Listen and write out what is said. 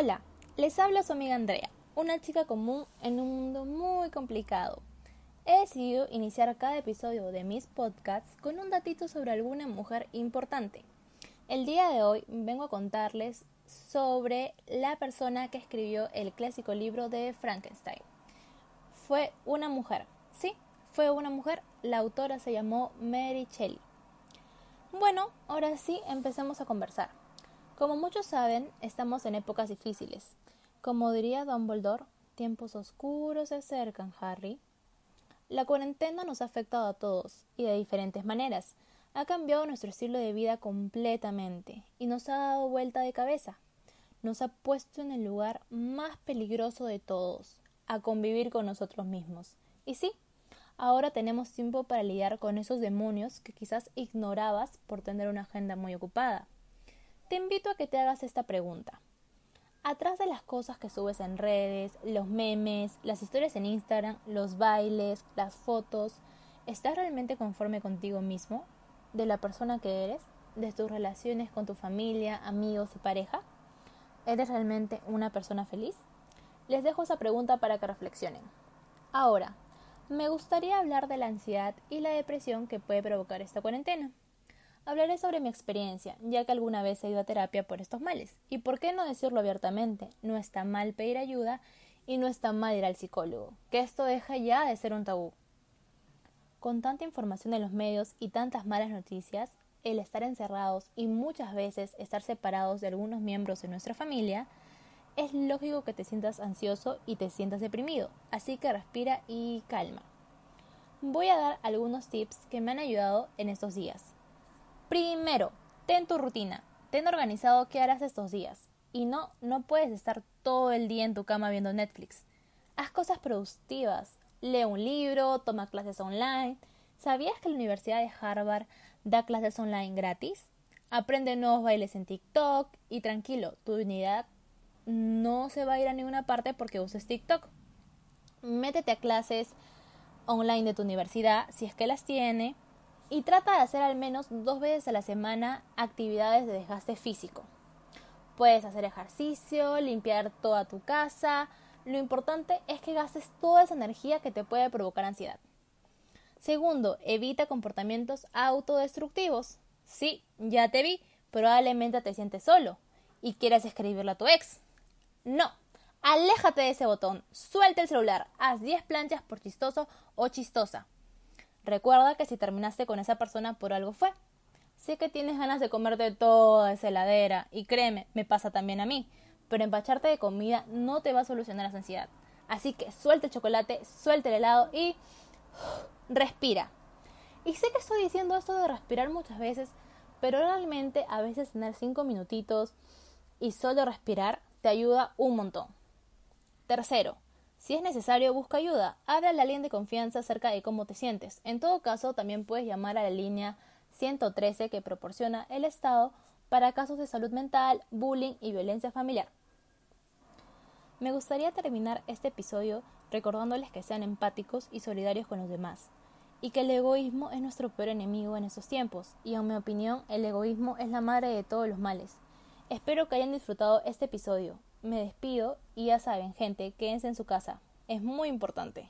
Hola, les habla su amiga Andrea, una chica común en un mundo muy complicado. He decidido iniciar cada episodio de mis podcasts con un datito sobre alguna mujer importante. El día de hoy vengo a contarles sobre la persona que escribió el clásico libro de Frankenstein. Fue una mujer, sí, fue una mujer, la autora se llamó Mary Shelley. Bueno, ahora sí empecemos a conversar. Como muchos saben, estamos en épocas difíciles. Como diría Dumbledore, tiempos oscuros se acercan, Harry. La cuarentena nos ha afectado a todos y de diferentes maneras. Ha cambiado nuestro estilo de vida completamente y nos ha dado vuelta de cabeza. Nos ha puesto en el lugar más peligroso de todos, a convivir con nosotros mismos. Y sí, ahora tenemos tiempo para lidiar con esos demonios que quizás ignorabas por tener una agenda muy ocupada te invito a que te hagas esta pregunta. Atrás de las cosas que subes en redes, los memes, las historias en Instagram, los bailes, las fotos, ¿estás realmente conforme contigo mismo? ¿De la persona que eres? ¿De tus relaciones con tu familia, amigos y pareja? ¿Eres realmente una persona feliz? Les dejo esa pregunta para que reflexionen. Ahora, me gustaría hablar de la ansiedad y la depresión que puede provocar esta cuarentena. Hablaré sobre mi experiencia, ya que alguna vez he ido a terapia por estos males. Y por qué no decirlo abiertamente, no está mal pedir ayuda y no está mal ir al psicólogo, que esto deja ya de ser un tabú. Con tanta información en los medios y tantas malas noticias, el estar encerrados y muchas veces estar separados de algunos miembros de nuestra familia, es lógico que te sientas ansioso y te sientas deprimido, así que respira y calma. Voy a dar algunos tips que me han ayudado en estos días. Primero, ten tu rutina, ten organizado qué harás estos días. Y no, no puedes estar todo el día en tu cama viendo Netflix. Haz cosas productivas. Lee un libro, toma clases online. ¿Sabías que la Universidad de Harvard da clases online gratis? Aprende nuevos bailes en TikTok y tranquilo, tu unidad no se va a ir a ninguna parte porque uses TikTok. Métete a clases online de tu universidad si es que las tiene y trata de hacer al menos dos veces a la semana actividades de desgaste físico. Puedes hacer ejercicio, limpiar toda tu casa. Lo importante es que gastes toda esa energía que te puede provocar ansiedad. Segundo, evita comportamientos autodestructivos. Sí, ya te vi, probablemente te sientes solo y quieres escribirle a tu ex. No, aléjate de ese botón, suelta el celular, haz 10 planchas por chistoso o chistosa. Recuerda que si terminaste con esa persona por algo fue. Sé que tienes ganas de comerte toda esa heladera y créeme, me pasa también a mí, pero empacharte de comida no te va a solucionar la ansiedad. Así que suelta el chocolate, suelta el helado y respira. Y sé que estoy diciendo esto de respirar muchas veces, pero realmente a veces tener cinco minutitos y solo respirar te ayuda un montón. Tercero, si es necesario, busca ayuda. Habla a alguien de confianza acerca de cómo te sientes. En todo caso, también puedes llamar a la línea 113 que proporciona el Estado para casos de salud mental, bullying y violencia familiar. Me gustaría terminar este episodio recordándoles que sean empáticos y solidarios con los demás, y que el egoísmo es nuestro peor enemigo en estos tiempos, y en mi opinión el egoísmo es la madre de todos los males. Espero que hayan disfrutado este episodio me despido y ya saben, gente, quédense en su casa. Es muy importante.